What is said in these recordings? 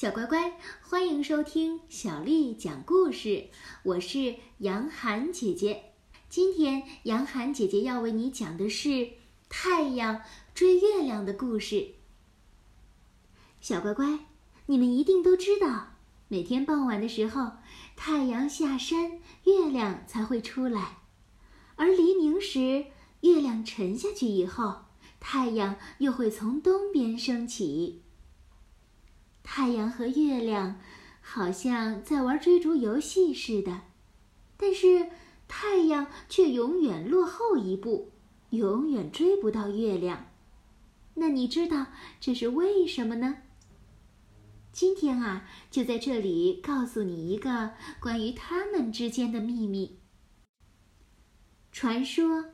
小乖乖，欢迎收听小丽讲故事。我是杨涵姐姐。今天杨涵姐姐要为你讲的是太阳追月亮的故事。小乖乖，你们一定都知道，每天傍晚的时候，太阳下山，月亮才会出来；而黎明时，月亮沉下去以后，太阳又会从东边升起。太阳和月亮好像在玩追逐游戏似的，但是太阳却永远落后一步，永远追不到月亮。那你知道这是为什么呢？今天啊，就在这里告诉你一个关于他们之间的秘密。传说，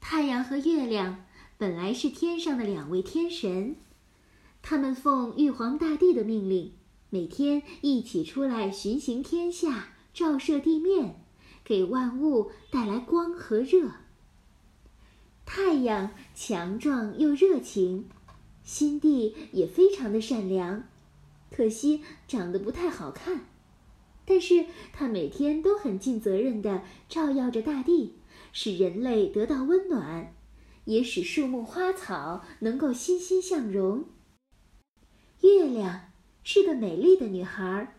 太阳和月亮本来是天上的两位天神。他们奉玉皇大帝的命令，每天一起出来巡行天下，照射地面，给万物带来光和热。太阳强壮又热情，心地也非常的善良，可惜长得不太好看。但是他每天都很尽责任地照耀着大地，使人类得到温暖，也使树木花草能够欣欣向荣。月亮是个美丽的女孩，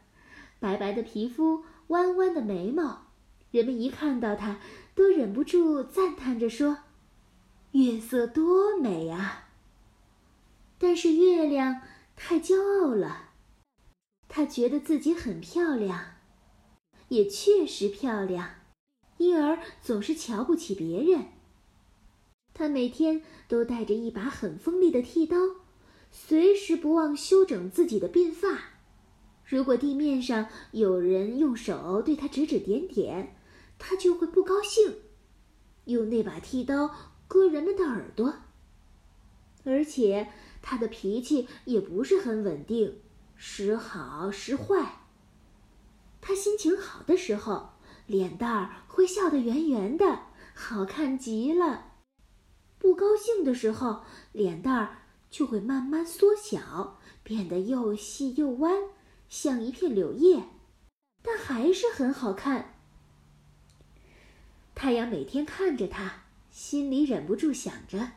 白白的皮肤，弯弯的眉毛，人们一看到她，都忍不住赞叹着说：“月色多美啊！”但是月亮太骄傲了，她觉得自己很漂亮，也确实漂亮，因而总是瞧不起别人。她每天都带着一把很锋利的剃刀。随时不忘修整自己的鬓发，如果地面上有人用手对他指指点点，他就会不高兴，用那把剃刀割人们的耳朵。而且他的脾气也不是很稳定，时好时坏。他心情好的时候，脸蛋儿会笑得圆圆的，好看极了；不高兴的时候，脸蛋儿。就会慢慢缩小，变得又细又弯，像一片柳叶，但还是很好看。太阳每天看着它，心里忍不住想着：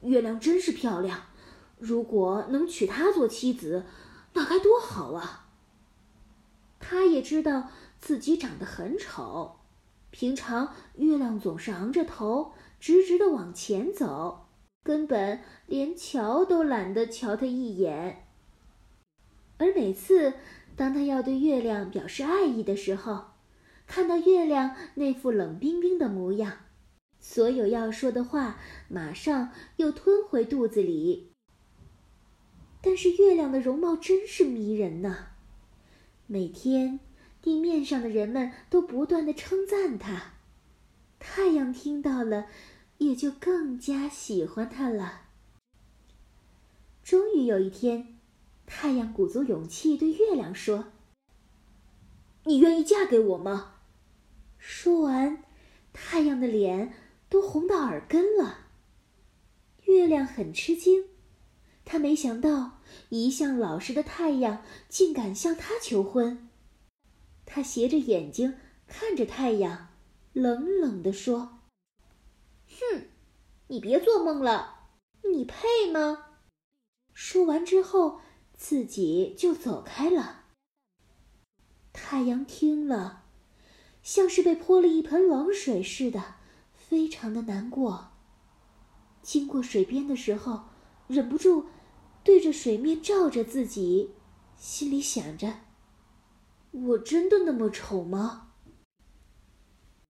月亮真是漂亮，如果能娶她做妻子，那该多好啊！他也知道自己长得很丑，平常月亮总是昂着头，直直的往前走。根本连瞧都懒得瞧他一眼。而每次当他要对月亮表示爱意的时候，看到月亮那副冷冰冰的模样，所有要说的话马上又吞回肚子里。但是月亮的容貌真是迷人呐！每天地面上的人们都不断的称赞它，太阳听到了。也就更加喜欢他了。终于有一天，太阳鼓足勇气对月亮说：“你愿意嫁给我吗？”说完，太阳的脸都红到耳根了。月亮很吃惊，他没想到一向老实的太阳竟敢向他求婚。他斜着眼睛看着太阳，冷冷地说。哼，你别做梦了，你配吗？说完之后，自己就走开了。太阳听了，像是被泼了一盆冷水似的，非常的难过。经过水边的时候，忍不住对着水面照着自己，心里想着：我真的那么丑吗？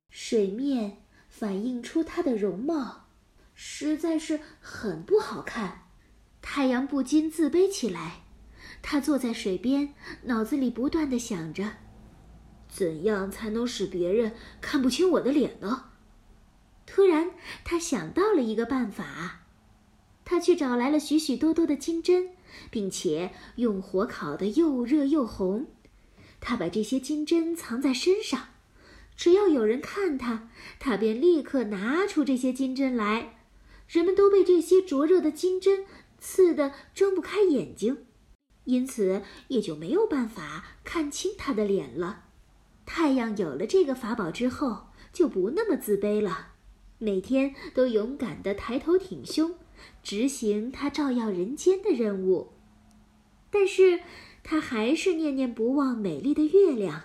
水面。反映出她的容貌，实在是很不好看。太阳不禁自卑起来。他坐在水边，脑子里不断的想着：怎样才能使别人看不清我的脸呢？突然，他想到了一个办法。他去找来了许许多多的金针，并且用火烤得又热又红。他把这些金针藏在身上。只要有人看他，他便立刻拿出这些金针来。人们都被这些灼热的金针刺得睁不开眼睛。因此也就没有办法看清他的脸了。太阳有了这个法宝之后，就不那么自卑了，每天都勇敢地抬头挺胸，执行他照耀人间的任务。但是，他还是念念不忘美丽的月亮。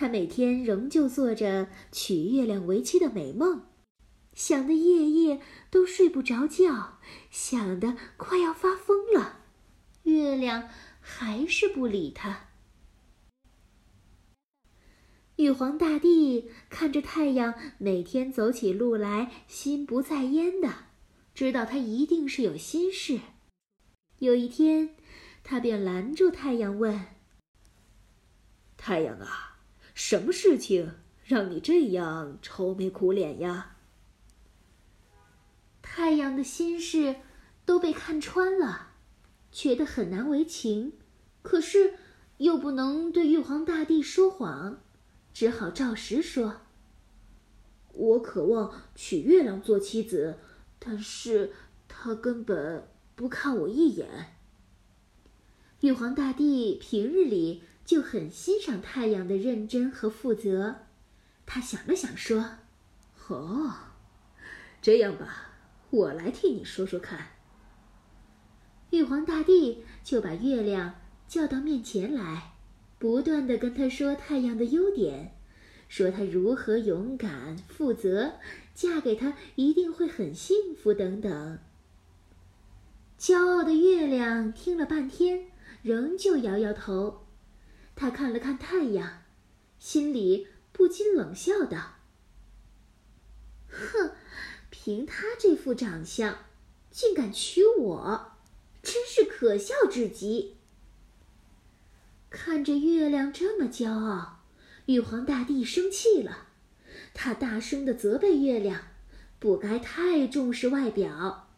他每天仍旧做着娶月亮为妻的美梦，想得夜夜都睡不着觉，想得快要发疯了。月亮还是不理他。玉皇大帝看着太阳每天走起路来心不在焉的，知道他一定是有心事。有一天，他便拦住太阳问：“太阳啊，什么事情让你这样愁眉苦脸呀？”太阳的心事都被看穿了。觉得很难为情，可是又不能对玉皇大帝说谎，只好照实说：“我渴望娶月亮做妻子，但是他根本不看我一眼。”玉皇大帝平日里就很欣赏太阳的认真和负责，他想了想说：“哦，这样吧，我来替你说说看。”玉皇大帝就把月亮叫到面前来，不断的跟他说太阳的优点，说他如何勇敢负责，嫁给他一定会很幸福等等。骄傲的月亮听了半天，仍旧摇摇头。他看了看太阳，心里不禁冷笑道：“哼，凭他这副长相，竟敢娶我！”真是可笑至极。看着月亮这么骄傲，玉皇大帝生气了，他大声的责备月亮，不该太重视外表。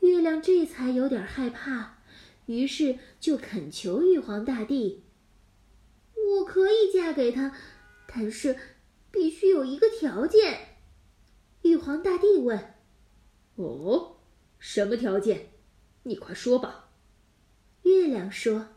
月亮这才有点害怕，于是就恳求玉皇大帝：“我可以嫁给他，但是必须有一个条件。”玉皇大帝问：“哦，什么条件？”你快说吧。月亮说：“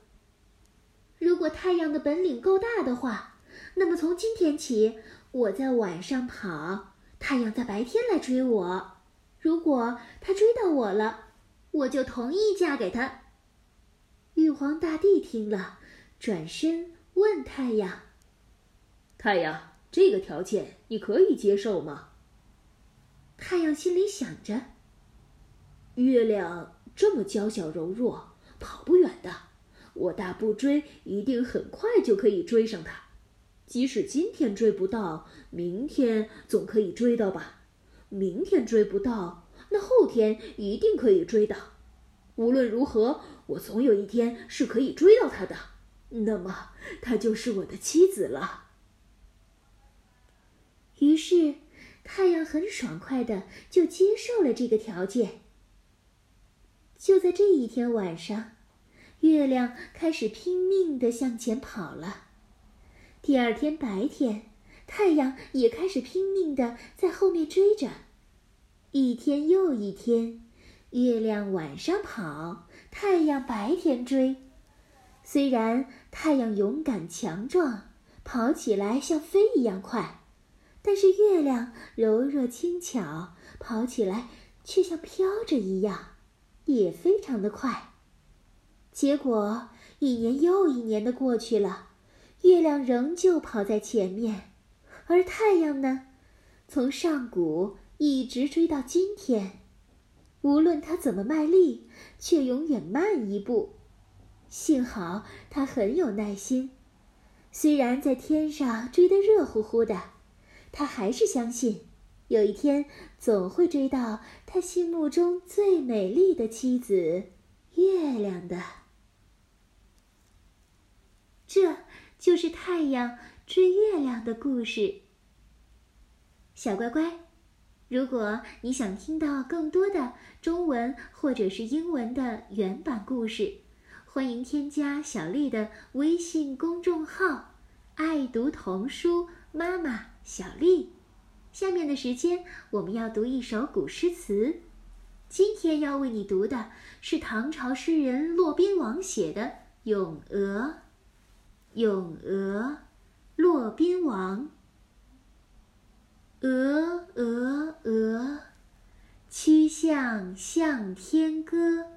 如果太阳的本领够大的话，那么从今天起，我在晚上跑，太阳在白天来追我。如果他追到我了，我就同意嫁给他。”玉皇大帝听了，转身问太阳：“太阳，这个条件你可以接受吗？”太阳心里想着：“月亮。”这么娇小柔弱，跑不远的。我大步追，一定很快就可以追上它。即使今天追不到，明天总可以追到吧？明天追不到，那后天一定可以追到。无论如何，我总有一天是可以追到它的。那么，她就是我的妻子了。于是，太阳很爽快的就接受了这个条件。就在这一天晚上，月亮开始拼命的向前跑了。第二天白天，太阳也开始拼命的在后面追着。一天又一天，月亮晚上跑，太阳白天追。虽然太阳勇敢强壮，跑起来像飞一样快，但是月亮柔弱轻巧，跑起来却像飘着一样。也非常的快。结果一年又一年的过去了，月亮仍旧跑在前面，而太阳呢，从上古一直追到今天，无论它怎么卖力，却永远慢一步。幸好他很有耐心，虽然在天上追得热乎乎的，他还是相信。有一天，总会追到他心目中最美丽的妻子——月亮的。这就是太阳追月亮的故事。小乖乖，如果你想听到更多的中文或者是英文的原版故事，欢迎添加小丽的微信公众号“爱读童书妈妈小丽”。下面的时间，我们要读一首古诗词。今天要为你读的是唐朝诗人骆宾王写的《咏鹅》。《咏鹅》，骆宾王。鹅，鹅，鹅，曲项向天歌。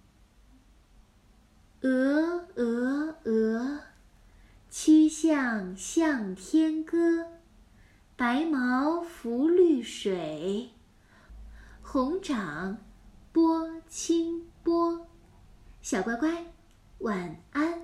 鹅，鹅，鹅，曲项向天歌。白毛浮绿水，红掌拨清波。小乖乖，晚安。